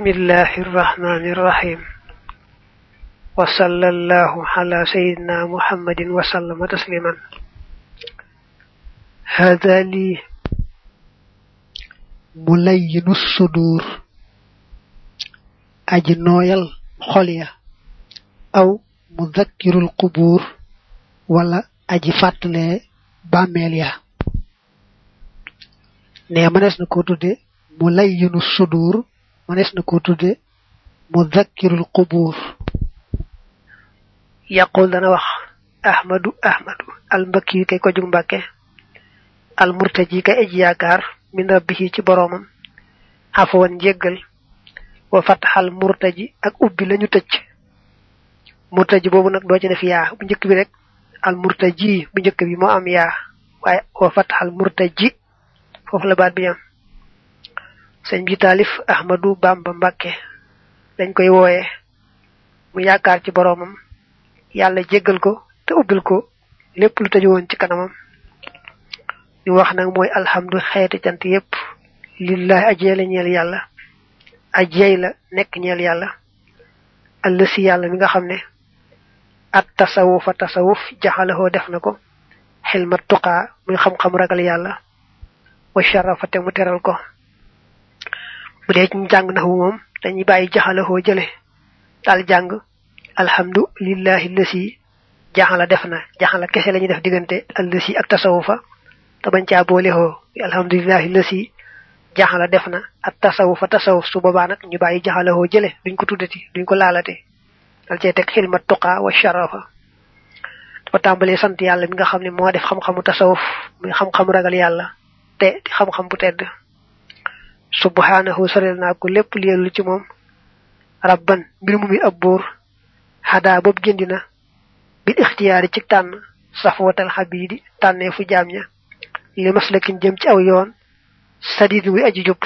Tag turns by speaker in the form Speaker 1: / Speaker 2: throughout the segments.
Speaker 1: بسم الله الرحمن الرحيم. وصلى الله على سيدنا محمد وسلم تسليما. هذا لي
Speaker 2: ملين الصدور. أجنويل خليا أو مذكر القبور. ولا أجي فاتلي باميليا. ne manes na ko mulayyinu sudur
Speaker 1: dana wax ahmadu ahmadu al mbakki kay ko jug mbàkke al murtaji kay aji yaakaar min rabbihi ci boromam afwan jéggal wa fatahal murtaji ak ubbi lañu tëcc murtaji boobu nag doo ci def yaa bu njëkk bi rek al murtaji bu njëkk bi moo am yaa waaye wa fatahal murtaji foofu la baat bi am sëñ bi taalif ahmadu bamba mbàkke dañ koy wooye. Mu yaakaar ci boroomam yàlla jéggal ko te ubbil ko lépp lu tëju woon ci kanamam. Li wax nag mooy alhamdu xeeti cant yépp. Lillahi ajee la ñeel yàlla. Ajey la nekk ñeel yàlla. Alasi yàlla mi nga xam ne at tasawufa tasawuf jaxalahoo def na ko. Xilma tuqaa muy xam-xam ragal yàlla. Wa sharafa te mu teral ko. Bu dee ci jàng naxu moom dañuy bàyyi jaxalahoo jële daal jàng alhamdu lillahi lasi jaxala def na jaxala kese lañuy def diggante allasi ak tasawufa te bañ caa boole hoo alhamdulillahi lasi jaxala def na ak tasawufa tasawuf su boobaa nag ñu bàyyi jaxalahoo jële duñ ko tuddati duñ ko laalate dal cee teg xilma tuqaa wa sharafa dafa tàmbalee sant yàlla mi nga xam ne moo def xam-xamu tasawuf. Muy xam-xamu ragal yàlla te di xam-xam bu tedd subhanahu sorel naa ko lépp lielu ci moom. Rabban mbir mu mi ab buur. Xadaa boobu gindi na. Bil ixtiyaari ci tànn. Safwatal xabiidi tànnee fu jaam ña. Li maslakin jëm ci aw yoon. Sadid wi aji jub.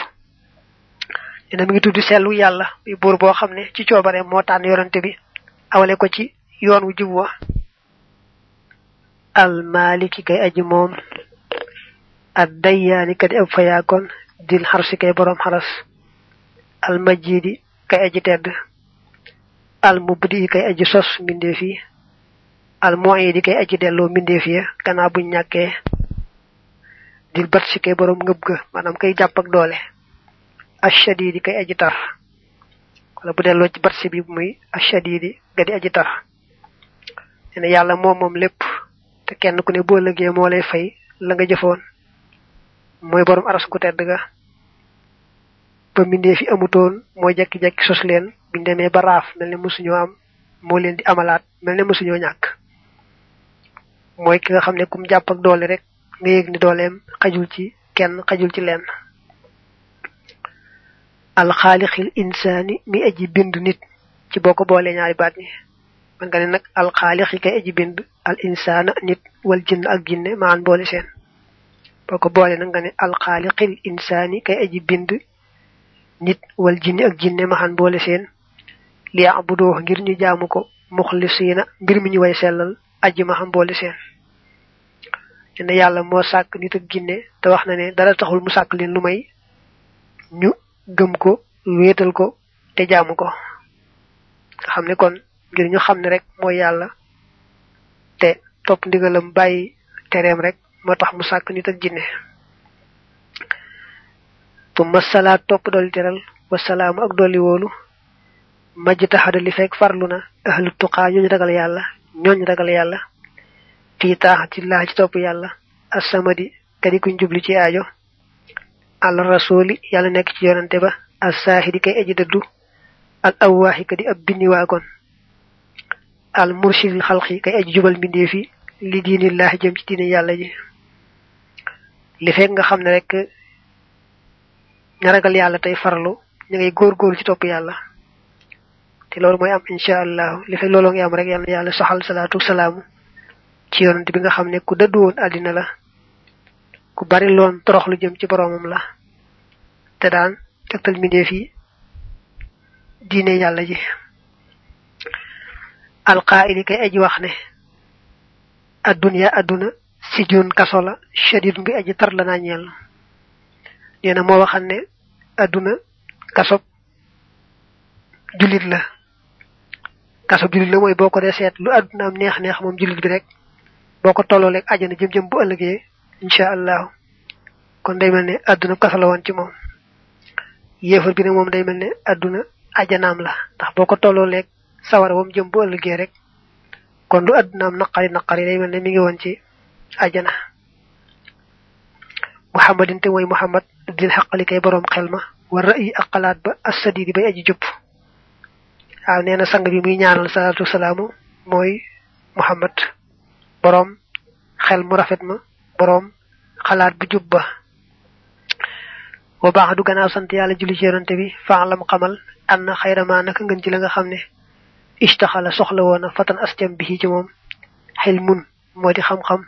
Speaker 1: Dina mi ngi tudd sellu yàlla. Muy buur boo xam ne ci coobare moo tànn yorante bi. Awale ko ci yoon wu jub wa. Al maliki kay aji moom. Ad dayyaani kadi ab fayaakoon dil xarsi kay boroom xaras al majidi kay aji tedd al mubdi kay aji sos mbindeef yi al muidi kay aji delloo mbindeef ya. Gannaaw buñ ñàkkee dil bat si kay boroom ngëb ga maanaam kay jàpp ak doole. Ashadidi kay aji tar wala bu delloo ci bat si bi muy ashadidi ga di aji tar ne yàlla moom moom lépp te kenn ku ne boo lëgee moo lay fay la nga jëfoon mooy borom aras gu tedd ga. Ba mbindee fi amutoon mooy jekki-jekki sos leen. Biñ demee ba raaf mel ne mosuñoo am moo leen di amalaat mel ne mosuñoo ñàkk. Mooy ki nga xam ne kum jàpp ak doole rek nga yëg ni dooleem xajul ci kenn xajul ci lenn. Alxaalixil insaani mi aji bind nit ci boo ko boolee ñaari baat ñi man nga ne nag alxaalixi kay aji bind al insaana nit wal jinn ak jinne maan boole seen boo ko boole nag nga ne alxaaliqil insaani kay aji bind nit wal jinni ak jinne maxan boole seen. Li abudoo ngir ñu jaamu ko muxlisiina mbir mi ñu way sellal aji maxan boole seen. Ne yàlla moo sàkk nit ak jinne te wax na ne dara taxul mu sàkk leen lu may ñu gëm ko wéetal ko te jaamu ko. Nga xam ne kon ngir ñu xam ne rek yàlla te topp ndigalam bàyyi tereem rek moo tax mu sàkk nit ak jinne. Tumma salaat topp dolli teral wasalaamu ak dolli wóolu majj taxada li fekk farlu na ahlu tuqaa ñooñ ragal yàlla ñooñ ragal yàlla. Fii taaxatillah ci topp yàlla assamadi kadi kuñ jubli ci aajo. Al rasuli yàlla nekk ci yonante ba as saahidi kay aji dëddu. Al awwaaxi kadi ab waakoon. Al mursidil xalqi kay aji jubal mbindee fi li diinillahi jëm ci diine yàlla ji li fekk nga xam ne rek ña ragal yàlla tey farlu ñu ngay góor-góor ci topp yàlla. Te loolu mooy am incha allahu. Li fekk looloo ngi am rek yàlla yàlla saxal salaatu salaamu ci yonante bi nga xam ne ku dëddu woon àddina la ku bari loon torox lu jëm ci boroomam la. Te daan tegtal mbindeef yi diine yàlla ji. Alqaayili kay aji adduniya adduna sijun kaso la shadid bi aji tar la na moo waxal ne adduna kasob julit la. Kaso julit la mooy boo ko dee seet lu àdduna am neex neex moom julit bi rek boo ko tolloo leeg àjjana jëm jëm bu ëllëgee insha allahu kon day mel ne àdduna kaso la woon ci yéefar bi nag moom day mel ne àdduna àjjanaam la ndax boo ko tolloo leeg sawara wam jëm bu ëllëgee rek kon lu àddunaam naqari naqari day mel ne mi ngi woon ci àjjana muhammadin te muhammad dil xaqali kay boroom xel ma. War ra'yi ak xalaat ba assadidi bay aji jupp waaw nee na sang bi muy ñaanal salaatu salaamu mooy muhammad. Boroom xel mu rafet ma boroom xalaat bu jub ba. Wa baax du gannaaw sant yàlla julli ci yonante bi faalam xamal anna xayrama naka ngën ci la nga xam ne istaxala soxla woona fatan astem bi ci moom. Xel mun moo di xam-xam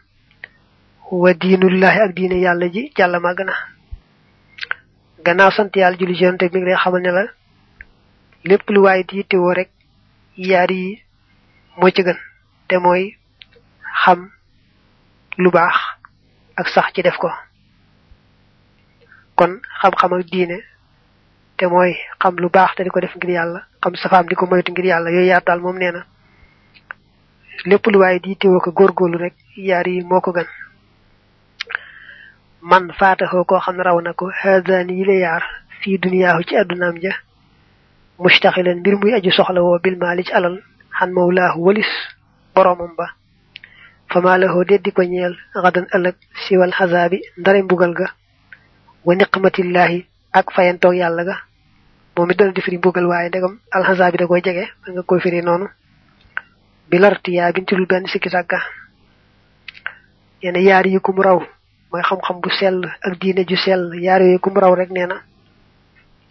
Speaker 1: wa diinullahi ak diine yàlla ji jàlla màgg na. Gannaaw sant yàlla julli bi mi ngi lay xamal ne la lu di yittewoo rek yaar yi moo ci gën. Te xam lu ak sax ci def ko. Kon xam-xam ak diine te mooy xam lu baax te di ko def ngir yàlla xam safaam di ko moytu ngir yàlla na. Lu di yittewoo ko góorgóorlu rek yi man faataxoo koo xam ne raw na ko haadaani yi la yaar fii duniyaahu ci àddunaam ja mustaxilan mbir muy aju soxla woo bil maali ci alal xan mawlaahu walis boroomam ba fama lahoo deddi ko ñeel xadan ëllëg siwal xasaabi ndare mbugal ga wa niqmatillahi ak fayantoog yàlla ga moom it dana di firi mbugal waaye ndegam alxasaabi da koy jege da nga koy firi noonu bi lartiyaa dul benn sikki sàkka yenn yaar yi ku mu raw mooy xam-xam bu sell ak diine ju sell. Yaar yooyu ku mu raw rek nee na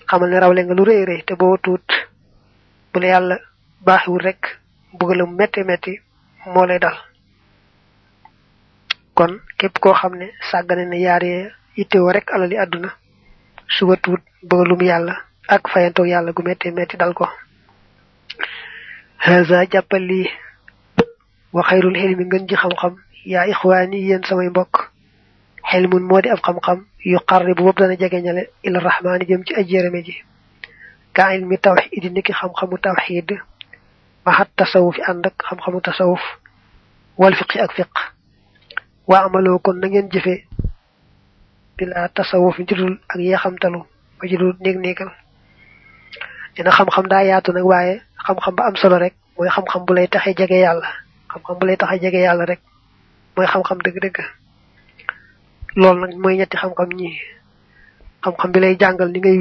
Speaker 1: xamal ne rawle nga lu rëy rëy te boo tuut bu la yàlla baaxiwul rek mbugalam metti metti moo lay dal. Kon képp koo xam ne sàggane ne yaar yee yittewoo rek alali àdduna suba tuut bëggalum yàlla ak fayantoog yàlla gu metti metti dal ko. Haza jàppal lii wa xayrul ngën ji xam-xam. Yaa ixwaani yéen samay mbokk. Xilmun moo di ab xam-xam yu xarri bu bopp dana jegeñale ila rahmaani jëm ci ajjérame ji. Ka ilmi tawxid niki xam-xamu tawxid maxat tasawuf ànd ak xam-xamu tasawuf wal fiqi ak fiq waa amaloo kon na ngeen jëfe bila tasawuf ci dul ak yeexamtalu ba ci dul néeg néegal rek mooy xam-xam loolu nag mooy ñetti xam-xam ñi. Xam-xam bi lay jàngal ni ngay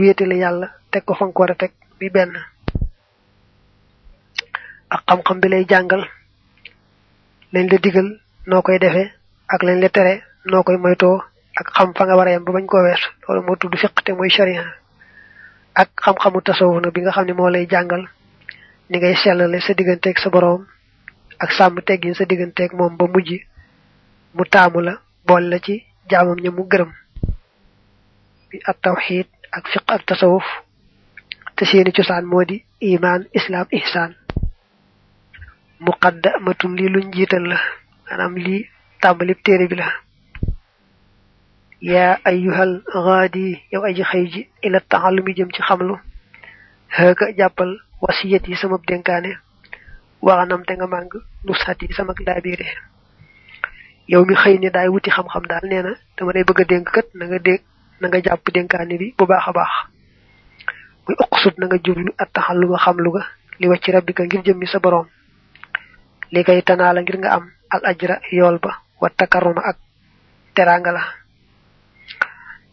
Speaker 1: teg ko fa nga ko war a teg bi benn. Ak xam-xam bi lay jàngal lañ la digal noo koy defee ak lañ la tere noo koy moytoo ak xam fa nga war a yem ba bañ koo wees loolu moo tudd fiq te mooy sharia. Ak xam-xamu tasawuf nag bi nga xam ne moo lay jàngal ni ngay sellale sa digganteeg sa boroom ak sàmm teggin sa digganteeg moom ba mujj mu taamu la bool la ci jaamam ña mu gërëm bi at tawxid ak fiq ak tasawuf te seeni cosaan moo di iman islam ihsaan muqaddamatun lii luñ jiital la maanaam lii tàmbalib téere bi la yaa ayyuhal gaadi yow aji xëy ji ila taxallumi jëm ci xamlu xëka jàppal wasiyat yi sama dénkaane waxanam te nga màng nusxat yi sama yow mi xëy ni daay wuti xam-xam daal nee na dama lay bëgg a dénk kat na nga dégg na nga jàpp dénkaane bi bu baax a baax. Muy uqsut na nga jublu at taxalluma xamlu ga li wacci rabbika ngir sa boroom. Li kay tanaala ngir nga am al ajra yool ba wa takarruma ak teranga la.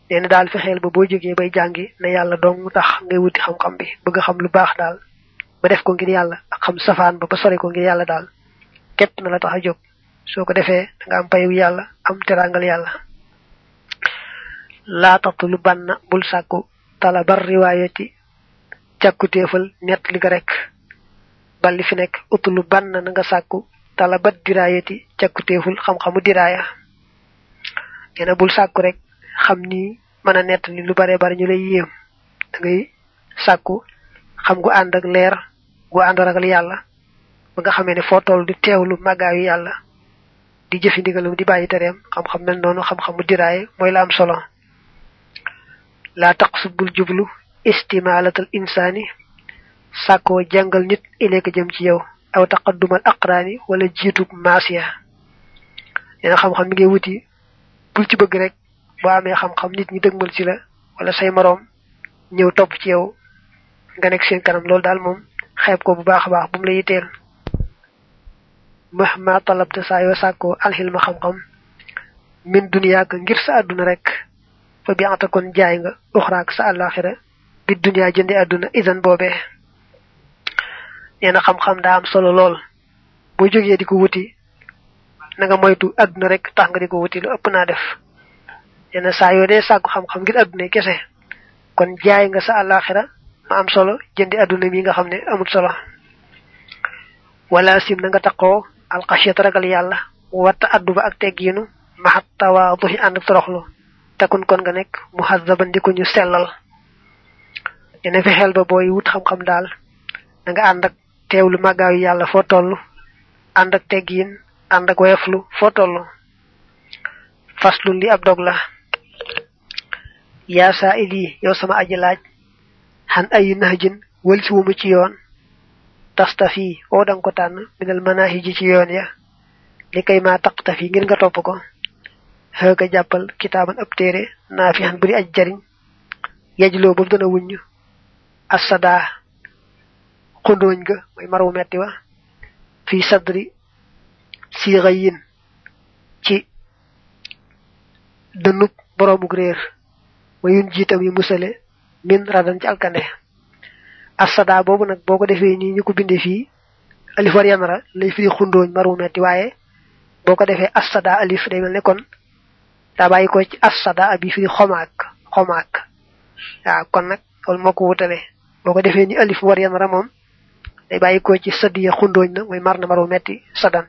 Speaker 1: Neena daal fexeel ba boo jógee bay jàngi ne yàlla dong tax ngay wuti xam-xam bi bëgg xam lu baax daal. Ba def ko ngir yàlla ak xam safaan ba ba sori ko ngir yàlla daal. Képp na la tax a jóg soo ko defee da nga am payu yàlla am terangal taxtu lu banna bul sàkku tala bar riwaayati càkkutéefal nett li rek. Balli fi banna na nga sàkku tala bat diraayati càkkutéeful xam-xamu diraaya. Neena bul sàkku rek xam ni mën a nett li lu bare bare ñu lay yéem. Da ngay sàkku xam gu ànd ak leer gu ànd ragal yàlla ba nga xamee ne foo toll di teewlu màggaayu yàlla di jëfi ndigalam di bàyyi tereem xam-xam mel noonu xam-xamu diraaye mooy la am solo. Laa taqsud bul jublu insaani sàkkoo jàngal nit ileeka jëm ci yow. Aw taqaddumal aqraani wala jiitub maasiya. Nee xam-xam mi ngay wuti bul ci bëgg rek. Boo amee xam-xam nit ñi dëgmal ci la wala say moroom ñëw topp ci yow nga nekk seen kanam. Loolu daal ko bu baax baax bu mu la mahma talabta saa yoo sàkkoo alxilma xam-xam. Min duniyaaka ngir sa àdduna rek fa bi anta kon jaay nga uxraak sa àllaaxira bi duniyaa jëndi àdduna isan boobee nee na xam-xam daa am solo lool. Boo jógee di ko wuti na nga moytu àdduna rek tax nga di ko wuti lu ëpp naa def. Nee na saa yoo dee sàkku xam-xam ngir àdduna kese kon jaay nga sa àllaaxira ma am solo jëndi àdduna mi nga xam ne amul solo. Wala sim na nga taqoo alxasiyat ragal yàlla watta addu ba ak teggiinu maxat tawaaduhi ànd ak toroxlu. Takun kon nga nekk. Muhazzaban di ñu sellal. Yene fexeel ba booy wut xam-xam daal. Da nga ànd ak teewlu màggaayu yàlla foo toll. Ànd ak teggiin. Ànd ak woyoflu li ab dog la. Yaa saa ili yow sama aji laaj. Xan ayi nahjin wumu ci yoon tastafi oo danga ko tànn minal manahiji ci yoon ya li kay maa taqtafi ngir nga topp ko xëga jàppal kitaaban ab téere naa fi xan buri aj jariñ yajloo boobu dana wuññ assadaa xundooñ ga mooy marwu metti wa fii sadri siixa yin ci dënnub boroomuk réer wayun jiitam yi musale min radan ci alkande assada boobu nag boo ko defee nii ñu ko bindee fii alif war yanara lay firi xundooñ marwu metti waaye boo ko defee assada alif day mel ne kon daa bàyyi ko ci assada abi firi xomaak xomaak. Waaw kon nag loolu moo ko wutale. Boo ko defee ni alif war yanara moom day bàyyi ko ci sadiya xundooñ na mooy mar na marwu metti sadan.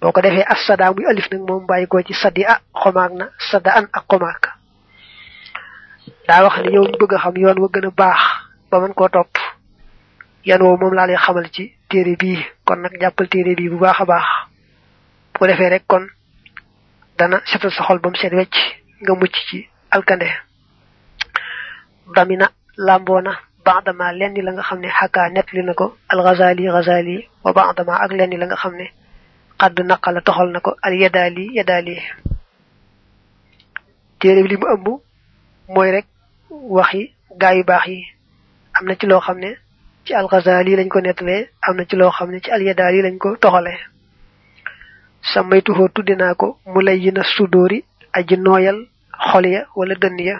Speaker 1: Boo ko defee assada muy alif nag moom bàyyi ko ci sadi a xomaak na sada an ak xomaak. Daa wax ne yow bëgg xam yoon wa gën a baax ba mën koo topp yan woowu moom laa lay xamal ci téere bii kon nag jàppal téere bii bu baax a baax bu ko defee rek kon dana setal sa xol ba mu wecc nga mucc ci alkande damina làmboona baadama lenn la nga xam ne nett li na ko alxazali xazali wa baadama ak lenn la nga xam ne xadd naqala toxal na ko al yadaali yadaali téere bi li mu ëmb mooy rek waxi gaa yu baax yi am na ci loo xam ne ci alxazali lañ ko nettalee am na ci loo xam ne ci alyadaali lañ ko toxalee samaytuhoo tudde naa ko mu lay yi sudóori aji nooyal xol ya wala dënn ya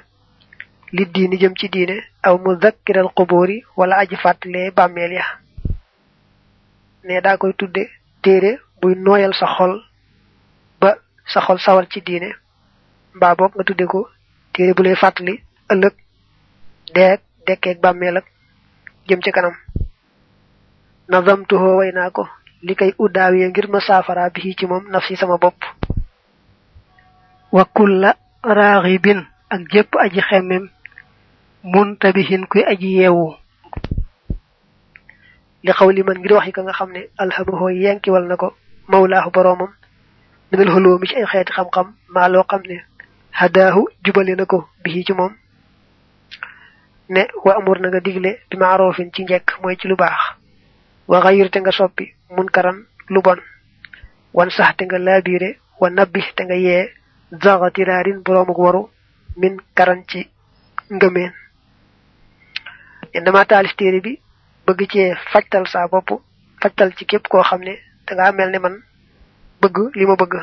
Speaker 1: li diini jëm ci diine aw mu zakkiral xubóori wala aji fàttalee bàmmeel ya ne daa koy tudde téere buy nooyal sa xol ba sa xol sawar ci diine mbaa boog nga tudde ko téere bu lay fàttali ëllëg deeg dekkeeg bàmmeel ak jëm ci kanam. Nazamtuhoo way naa ko li koy uddaawiye ngir ma saafara bi ci moom nafsi sama bopp. Wa kulla raaxibin ak jépp aji xemmem muntabihin kuy aji yeewu. Li xaw li man ngir wax yi nga xam ne alhamahoo yenkiwal na ko mawlaahu boroomam. Minal xuloo mi ci ay xeeti xam-xam maa loo xam ne hadaahu jubale na ko bi ci moom. Ne wa amur na nga digle bi maarofin ci njekk mooy ci lu baax. wa te nga soppi mun karan lu bon. wan sax te nga wa nabbi te nga yee zaxatiraarin boroomuk waru min karan ci ngëmeen. Ne dama taalif téere bi bëgg cee fajtal saa bopp fajtal ci képp koo xam ne dangaa mel ne man bëgg li ma bëgg.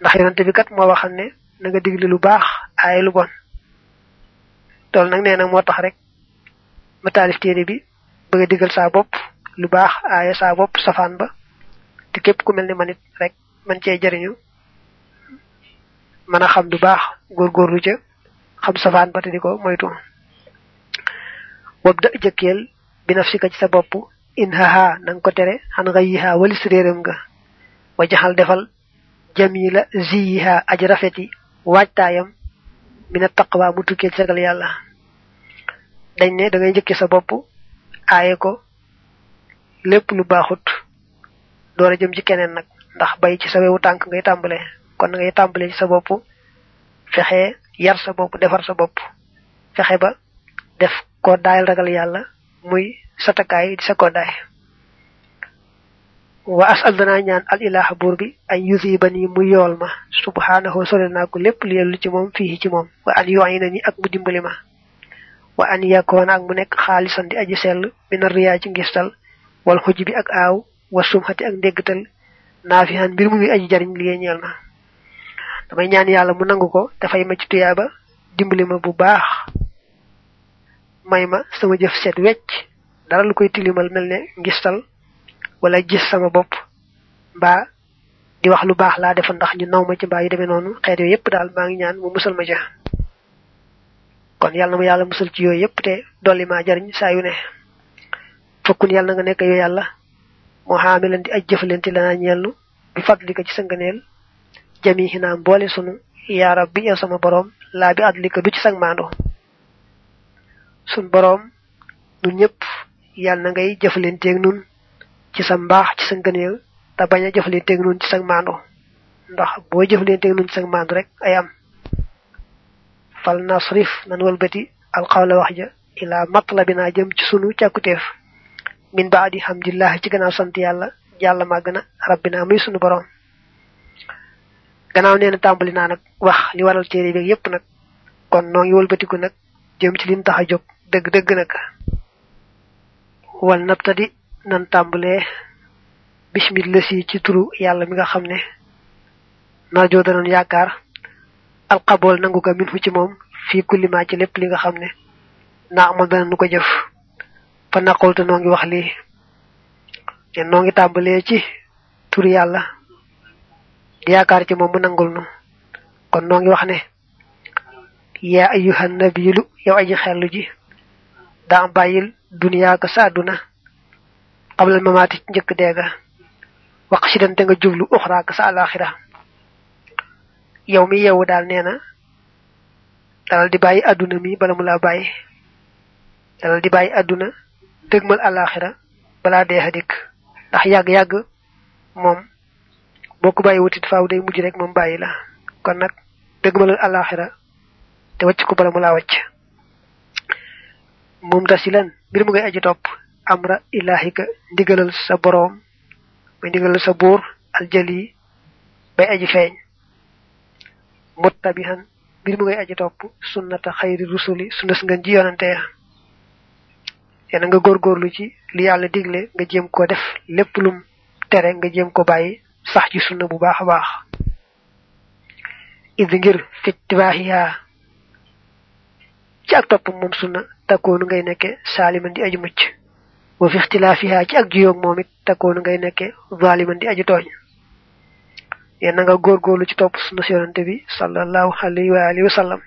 Speaker 1: Ndax yonante bi kat moo waxal ne na nga digle lu aaye lu bon loolu nag nee moo tax rek ma taalif téere bi bëgg a digal saa bopp lu baax aaye saa bopp safaan ba te képp ku mel ne man it rek man cee jariñu mën a xam du baax góorgóorlu ca xam safaan ba te di ko moytu. Wab da jëkkeel bi naf si ka ci sa bopp in haha na nga ko tere xan nga yihaa walis réeram nga wa defal jamila ziyiha aj rafeti waajtaayam mina taqwa mu tukkee ci yàlla dañ ne da ngay njëkke sa bopp aaye ko lépp lu baaxut door a jëm ci keneen nag. Ndax bay ci sa wewu tànk ngay tàmbale. Kon ngay tàmbale ci sa bopp fexe yar sa bopp defar sa bopp. Fexe ba def ko daayal ragal yàlla muy satakaay di sa koddaay wa asal dana ñaan al ilaha ay yusibani mu yool ma. Subhanahu sore naa ko lépp li yellu ci moom fii ci moom. Wa an yu'ina ni ak mu dimbali ma. Wa an yakuna ak mu nekk xaalisan di aji sell min riya ci ngistal wal xuj bi ak aaw wa sumxati ak ndéggtal naafihan mbir mu muy aji jariñ li ñeel na. Damay ñaan yàlla mu nangu ko dafay ma ci tuyaaba dimbali ma bu baax sama jëf set wecc dara lu koy tilimal mel ne ngistal wala gis sama bopp. Mbaa di wax lu baax laa defa ndax ñu naw ma ci mbaa yu demee noonu xeet yooyu yépp daal ngi ñaan mu musal ma ja kon yàlla na ma yàlla musal ci yooyu yépp te dolli maa jariñ saa yu ne. Fokkun yàlla na nga nekk yow yàlla moo xaamilan di aj jëfalante la naa ñeelnu bi fadlika ci sa ngëneel. Jami xinaa mboole sunu yaa rabbi yow sama boroom laa bi adlika du ci sag maando sun boroom nun ñëpp yàlla na ngay nun ci sa mbaax ci sa ngëneel te bañ a jëfalanteeg nun ci sag maando ndax boo jëfalanteeg nun ci maando rek ay am. Fal nasrif nan walbati alxawla wax ja ila matlabina jëm ci sunu càkkuteef min baadi hamdillah ci gannaaw sant yàlla yàlla màgg na rabbina muy sunu borom gannaaw nee na nag wax li waral bi yépp nag. Kon noo ngi wëlbatiku nag jëm ci liñ tax a jóg. Dëgg-dëgg nag. Wal nabtadi nan tàmbalee bismillah si ci turu yàlla mi nga xam ne narjoo danoon yaakaar alxabool nangu ko min fu ci moom fii kullima ci lépp li nga xam ne naa amal dana nu ko jëf fa naqolte noo ngi wax lii te noo ngi tàmbalee ci turu yàlla di yaakaar ci moom mu nangul nu kon noo ngi wax ne yaa ayyuhan nabilu yow aji xellu ji daa bàyyil duniyaa ka sa àdduna xablal mamaati ci njëkk deega wax si dante nga jublu uxraa ka sa alaxira. Yow mi yewu daal nee na dalal di bàyyi àdduna mi bala mu laa bàyyi. Dalal di bàyyi àdduna dëgmal alaxira balaa dee a dikk. Ndax yàgg-yàgg moom boo ko bàyyi wutit faaw day mujj rek moom bàyyi la. Kon nag dëgmalal alaxira te wacc ko bala mu laa wacc moom tasilan mbir mu ngay aji topp amra ilahika ndigalal sa boroom may ndigalal sa buur aljali bay aji feeñ. Muttabihan mbir mu ngay aji topp sunnata xayri rusuli sunnas nga ji yonante ya. Yena nga góorgóorlu ci li yàlla digle nga jéem ko def lépp lum tere nga jéem ko bàyyi sax ci sunna bu baax baax. Id ngir fittibaaxiyaa ci ak topp moom sunna takkoonu ngay nekke saaliman di aji mucc wa fi ixtilaafiha ci ak juyoog moom it takkoonu ngay nekke zaliman di aji tooñ. Yéen na nga góorgóorlu ci topp sunna si yonante bi sallallahu alayhi wa alihi wa sallam.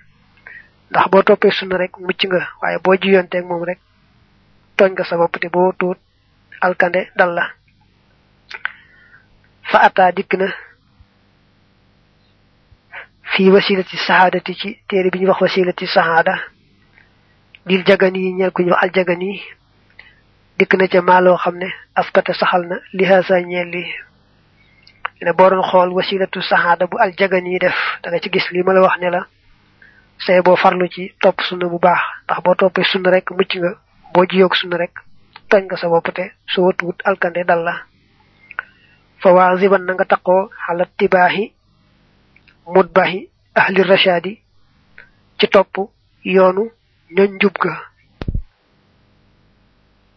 Speaker 1: Ndax boo toppee sunna rek mucc nga waaye boo juyonteeg moom rek tooñ nga sa bopp te boo tuut alkande dal la. Fa ataa dikk na fii wasilati sahaadati ci téere bi wax wasilati sahaada lil jagan yi ñeel ku ñu wax aljagan yi dikk na ca maaloo xam ne askata saxal na. Li haasa ñeel li. Ne boo doon xool wasilatu sahaada bu aljagan yi def. Da nga ci gis lii ma la wax ne la say boo farlu ci topp sunna bu baax. Ndax boo toppee sunna rek mucc nga boo jiyoog sunna rek tooñ nga sa bopp te soo watuwut alkande dal la. Fa waa ziban na nga taqoo xala tibaaxi mutbaxi ahli rashadi ci topp yoonu ñoñ njub ga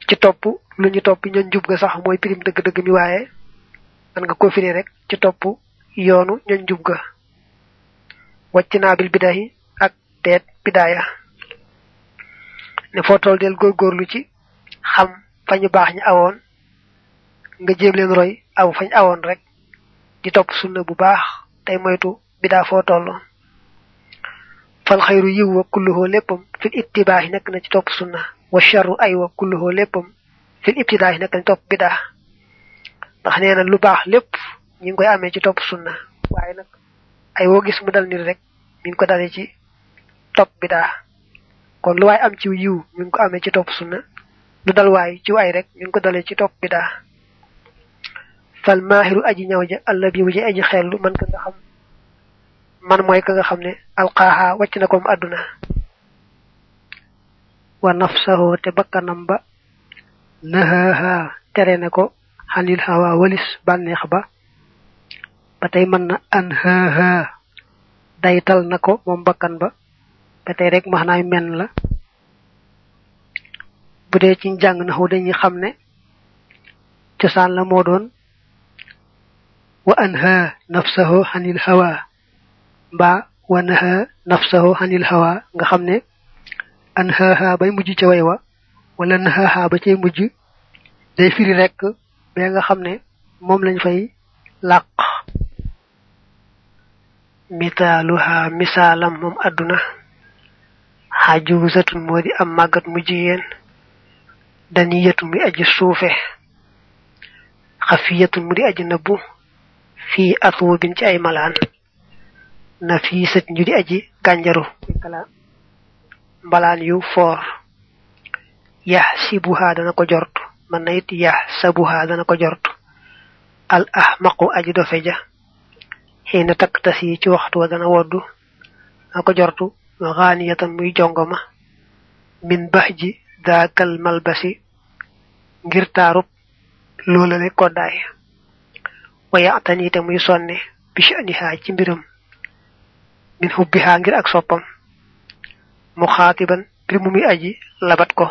Speaker 1: ci topp lu ñu topp ñoñ njub ga sax mooy pirim dëgg-dëgg mi waaye man nga ko firi rek ci topp yoonu ñoñ njub ga. Wàcc naa bil bidayi ak teet bidaaya. Ne foo toll del góorgóorlu ci xam fa ñu baax ñi awoon nga jéem leen roy aw fañ awoon rek di topp sunna bu baax tey moytu bidaa foo toll. Fal xayru yiw wa kulluhoo léppam fil ittibaahi nekk na ci topp sunna. والشر أيوة كله لبم في الابتداء هناك توب بدا تخنينا اللباح لب ينكو يأمي جي توب سنة وعينك أيوة جس مدل نرك من كو دادي توب بدا كون لواي أم جي ويو ينكو أمي جي توب سنة ندل واي جو أي رك ينكو دالي جي توب بدا فالماهر أجي نوجة الله بي وجي أجي خيرلو من كنت خم من موي خمني ألقاها وچنكم أدنا wa nafsahu te bakkanam ba
Speaker 2: nahaha tere na ko xanil hawa walis bànneex ba. Ba tey mën na an haha daytal na ko moom bakkan ba. Ba tey rek maanaay men la. Bu dee ci jàng na xaw dañuy xam ne cosaan la moo doon. Wa anha nafsahu xanil hawa. Mbaa wa naha nafsahu xanil hawa. Nga xam ne anhaha bay mujj ca way wa wala nahaha ba cay mujj day firi rek ba nga xam ne moom lañ fay làq. Misaaluha misaalam moom àdduna xaajubusatun moo di am màggat mu jigéen daniyatu muy aji suufe xafiyatun mu di aji nëbbu fii atwubin ci ay malaan na fii sët ñu di aji gànjaru mbalaan yu foor sibuha dana ko jort man na it yax sabuha dana ko jort al ahmaqu aji dofe ja tas yi ci waxtu wa dana woddu dana ko jortu xaaniyatan muy jongoma. Min bax ji daakal malbasi. Ngir taarub loolale koddaay wayaatan ite muy sonne bi sha'niha ci mbiram min hubbiha ngir ak soppam mu xaatiban bir mu muy aji labat ko.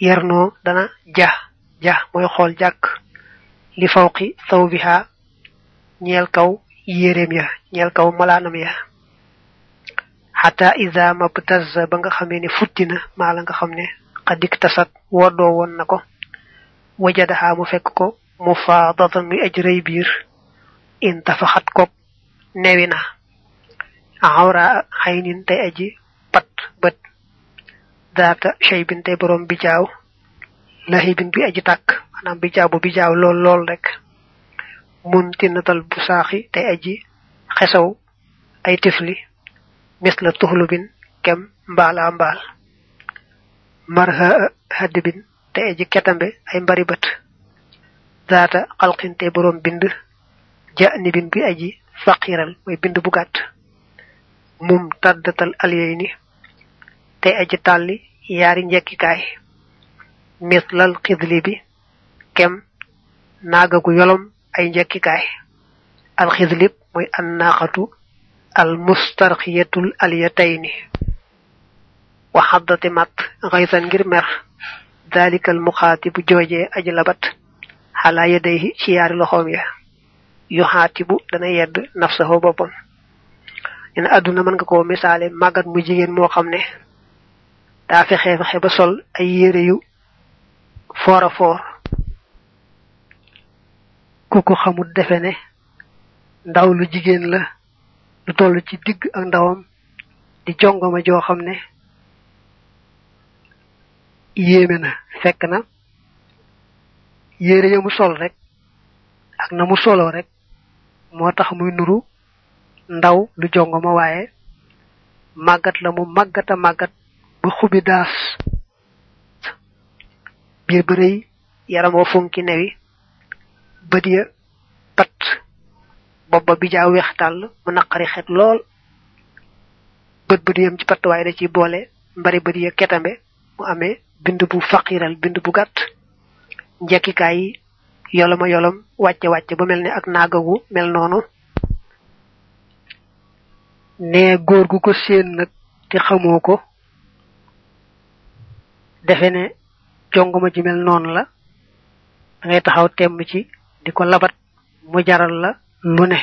Speaker 2: Yernoo dana ja ja mooy xool jàkk. Li fawqi thawbiha ñeel kaw yéreem ya ñeel kaw malaanam ya. Xata ida mabtaz ba nga xamee ne futtina maa la nga xam ne xadik tasat woddoo woon na ko. Wajadaha mu fekk ko mu faadatan muy aj rëy biir. In tafaxat ko newi na. Awra xaynin tey aji pat bët. Daata shaybin tey borom bijaaw lahibin bi aji tàkk maanaam bijaaw bu bijaaw lool lool rek. Mun tinatal bu saaxi tey aji xesaw ay tifli misla tuxlubin kem mbaala mbaal. Marha haddibin tey aji ketambe ay mbari bët. Daata xalqin tey borom bind ja nibin bi aji faqiral mooy bind bu gàtt. Mum tàddatal aliyey ni tey aji tàlli yaari njekkikaay. Mislal xidli bi kem naaga gu yolom ay njekkikaay. Alxidlib mooy annaaxatu al mustarxiyatul aliyatayni wa xaddati mat xaysan ngir mer. Dalikal muxaatibu joojee aji labat. Xalaa yadayhi ci yaari loxoom ya. Yu xaatibu dana yedd nafsahu boppam. Ina àdduna mën nga ko misaale màggat mu jigéen moo xam ne daa fexe fexe ba sol ay yére yu foora foor. Ku ko xamul defe ne ndaw lu jigéen la lu toll ci digg ak ndawam di jongoma joo xam ne yéeme na fekk na yére ya mu sol rek ak na mu soloo rek moo tax muy nuru ndaw lu jongoma waaye màggat la mu màggata màggat ba xubi daas biir ba rëy yaram wa funki newi bët ya pat. Bopp ba bijaa weex tàll mu naqari xet lool bët bët yam ci pat waaye da ciy boole mbari bët ya ketambe mu amee bind bu faqiral bind bu gàtt njekkikaay yi yoloma yolom wàcce wàcce ba mel ne ak naagagu mel noonu ne góor gu ko séen nag te xamoo ko defe ne jonguma ji mel noonu la da taxaw temm ci di ko labat mu jaral la lu ne.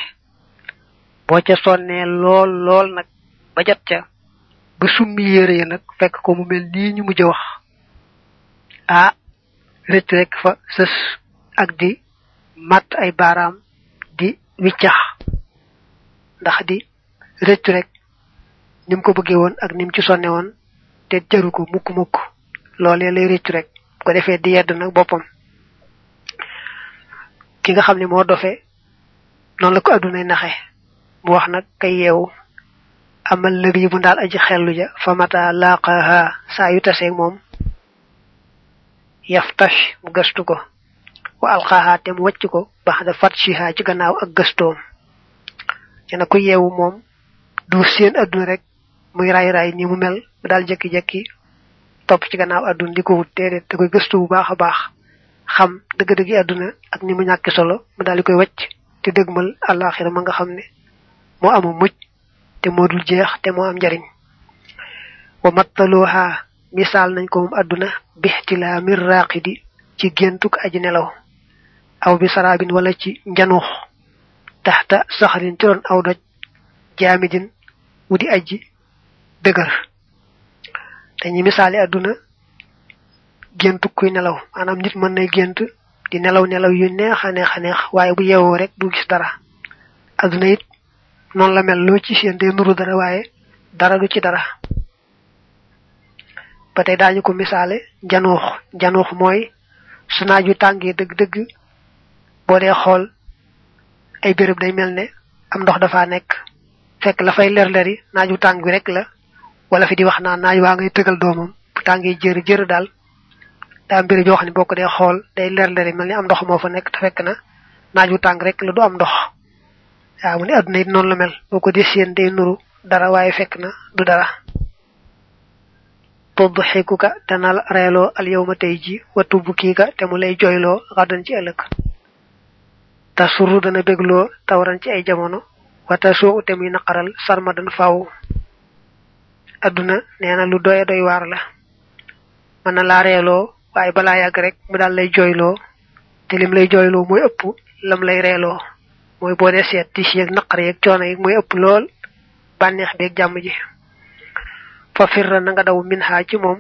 Speaker 2: Boo ca sonnee lool lool nag ba ca ba summi yére yi nag fekk ko mu mel nii ñu mujj wax. Ah rëcc rek fa sës ak di màtt ay baaraam di wiccax. Ndax di rëccu rek nim ko bëggee woon ak nim ci sonne woon te jaru ko mukk mukk loolee lay rëccu rek. Bu ko defee di yedd nag boppam. Ki nga xam ne moo dofe noonu la ko addunay naxe. Mu wax nag kay yeewu amal lëbi bu ndaal aji xellu ja fa mata laaqaha saa yu taseeg moom yaftash mu gëstu ko. Wa alqaha te mu wàcc ko baxda fatshiha ci gannaaw ak gëstoom. Dina ko yeewu moom du seen adduna rek muy ray ray ni mu mel mu daal jekki-jekki topp ci gannaaw àdduna di ko wut déedéet da koy gëstu bu baax a baax xam dëgg-dëgg àdduna ak ni mu ñàkki solo mu daal di koy wacc te dëgmal àllaaxira ma nga xam ne moo amu mucc te moo dul jeex te moo am njariñ. Wa mattaluha misaal nañ ko moom àdduna bixtilaa mir raqidi ci géntuk aji nelaw aw bi saraabin wala ci njanuux taxta saxarin ci ron aw doj jaamidin wudi aji dëgër dañuy misaali àdduna géntuk kuy nelaw. Maanaam nit mën na gént di nelaw nelaw yu neex waaye bu yeewoo rek du gis dara. Àdduna it noonu la mel loo ci seen day nuru dara waaye dara du ci dara. Ba tey ko misaale januux januux mooy su naaju tàngee dëgg-dëgg boo dee xool ay béréb day mel ne am ndox dafa nekk. Fekk la fay leer leeri naaju tàng bi rek la. Wala fi di wax naa naaj waa ngay tëgal doomam bu tàngee jër jër daal. Daa am béréb yoo xam boo ko dee xool day leer leeri mel ni am ndox moo fa nekk te fekk na naaju tàng rek la du am ndox. Waaw mu ne àdduna it noonu la mel. Boo ko dee seen day nuru dara waaye fekk na du dara. Tudxikuka dana la reeloo al yawma tey ji wa te mu lay jooyloo xadan ci ëllëg. Ta suru dana bégloo tawran ci ay jamono. Wata soo te muy naqaral sarmadan faaw. Adduna nee na lu doy doy waar la. Mën na laa reeloo waaye balaa yàgg rek mu daal lay jooyloo. Te lim lay jooyloo mooy ëpp lam lay reeloo. Mooy boo dee seet tis yeeg naqar yeeg coono yi mooy ëpp lool bànneex beeg jàmm ji. Fa firra nga daw min xaa ci moom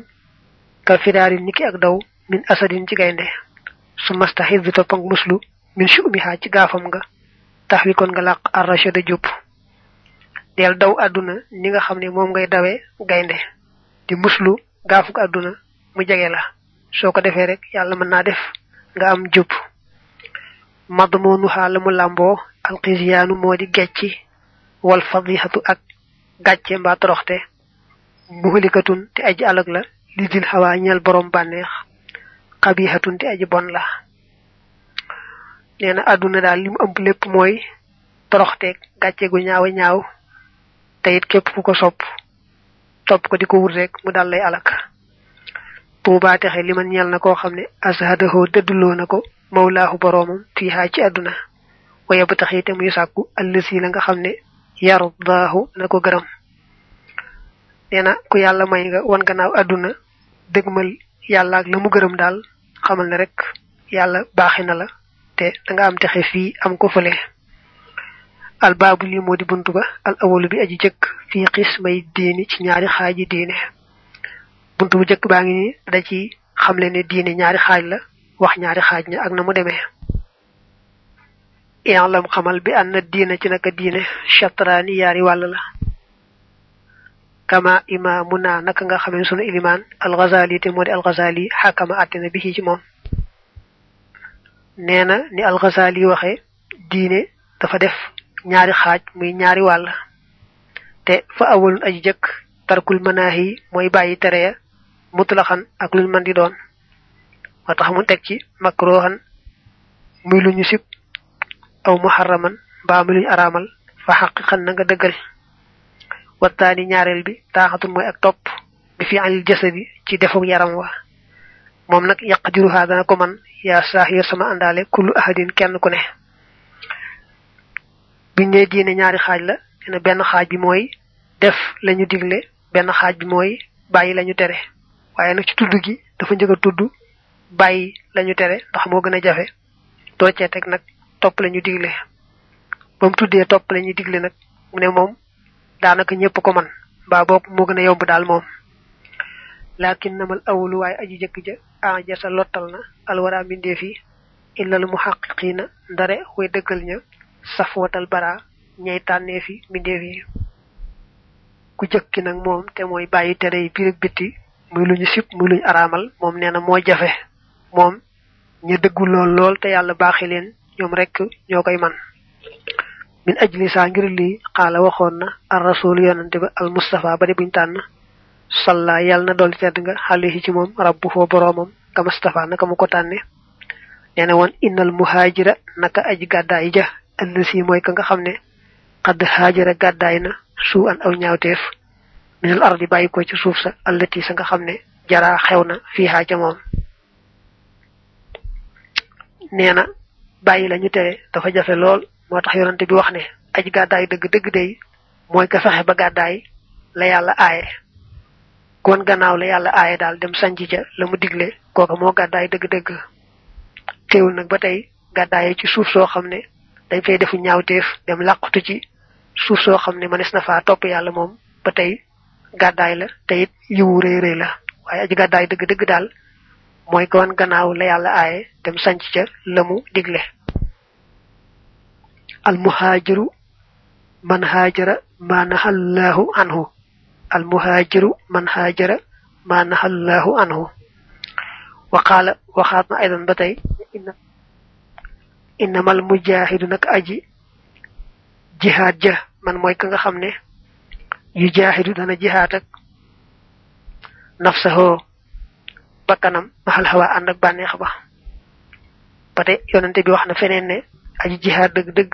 Speaker 2: ka fidaari niki ak daw min asadin ci gaynde. Su masta xis toppang muslu min sumi xaa ci gaafam nga. Tax wi kon nga làq arrachada jub del daw àdduna ni nga xam ne moom ngay dawee gaynde di muslu gaafuk àdduna mu jege la. Soo ko defee rek yàlla mën naa def nga am jub. Madmoonu xaa la mu làmboo alxisiyaanu moo di gecci wal fadixatu ak gàcce mbaa toroxte. Muxlikatun te aji alag la li dil xawaa ñeel borom bànneex. Xabihatun te aji bon la. Nee na àdduna daal li mu ëmb lépp mooy toroxteeg gàcce gu ñaaw ñaaw te it képp ku ko sopp topp ko di ko wut rek mu dal lay alak tuubaa texe li man ñeel na koo xam ne ashadahoo dëdduloo na ko mawlaahu boroomam fii haa ci àdduna. Waye ba tax te muy sàkku allësi la nga xam ne yardaahu na ko gërëm. Nee na ku yàlla may nga wan gannaaw àdduna dëgmal yàlla ak la mu gërëm daal xamal ne rek yàlla baaxi na la te da nga am texe fii am ko fële الباب لي مودي بنتبا الأول بي أجي جك في قسم الدين تي نياري خاجي دين بنتبا جك باغي ني داجي خامل ني دين نياري خاج لا واخ نياري خاج ني اك نمو ديمي يعلم خمل بان الدين تي نك دين شطران ياري والا لا كما امامنا نك nga خامل سونو اليمان الغزالي تي مودي الغزالي حكم اتنا به تي موم نينا ني الغزالي واخي دين دفا ديف ñaari xaaj muy ñaari wàll. Te fa awalun aji jëkk tarkul manaahi mooy bàyyi tere ya mutlaxan ak luñ mën di doon. Moo tax mu teg ci makruhan muy lu ñu sib aw muharraman mbaa muy lu ñu araamal fa xaqiqan na nga dëggal. Wattaani ñaareel bi taaxatul mooy ak topp bi fi anil jasadi ci defuk yaram wa. Moom nag yaqdiruha dana ko man yaa saaxir sama àndaale kullu ahadin kenn ku ne. Biñ ne diine ñaari xaaj la dina benn xaaj bi mooy def lañu digle benn xaaj bi mooy bàyyi lañu tere. Waaye nag ci tudd gi dafa njëkk a tudd bàyyi lañu tere ndax moo gën a jafe. Doo cee teg nag topp lañu digle. Ba mu tuddee topp lañu digle nag mu ne moom daanaka ñëpp ko man mbaa bopp moo gën a yomb daal moom. Laakin namal awlu waaye aji jëkk ja anja sa lottal na alwara mbindeef yi illal muhaqiqiina ndare way dëggal ña. Safwatal bara ñay tànnee fi mbindeef yi. Ku jëkki nag moom te mooy bàyyi tere yi biir bitti muy lu ñu sib muy lu ñu araamal moom nee na moo jafe. Moom ña dëggu lool lool te yàlla baaxi leen ñoom rek ñoo koy man. Min ajli saa ngir lii xaala waxoon na ar rasul yonante ba al mustafa ba de buñ tànn salla yàlla na dolli tedd nga alayhi ci moom rabbu foo boroomam ka mustafa naka mu ko tànne. Nee na innal muhaajira naka aji allasi mooy ka nga xam ne xadd xaajara gàddaay na suu an aw ñaawteef minal ardi bàyyi ko ci suuf sa allati sa nga xam ne
Speaker 1: jaraa xew na fiihaa ca moom. Nee na bàyyi la ñu tere dafa jafe lool moo tax yonante bi wax ne aji gàddaay dëgg dëgg day mooy ka fexe ba gàddaay la yàlla aaye. Kon gannaaw la yàlla aaye daal dem sanc ca la mu digle kooka moo gàddaay dëgg-dëgg teewul nag ba tey gàddaaye ci suuf soo xam ne dañ fay defu ñaawteef dem làqutu ci suuf soo xam ne mënees na faa topp yàlla moom ba tey gàddaay la te it yiwu rëy rëy la. Waaye aji gàddaay dëgg-dëgg daal mooy ko wan gannaaw la yàlla aaye dem sanc ca la mu digle. Al muhaajiru man haajara ma nahallahu anhu. Al man waxaat na aydan ba tey innamal mujaahidu nag aji jihaad ja man mooy ka nga xam ne yu jaahidu dana jihaad ak nafsahoo bakkanam maxal xawaa ànd ak bànneex ba. Ba yonente bi wax na feneen ne aji jihaad dëgg dëgg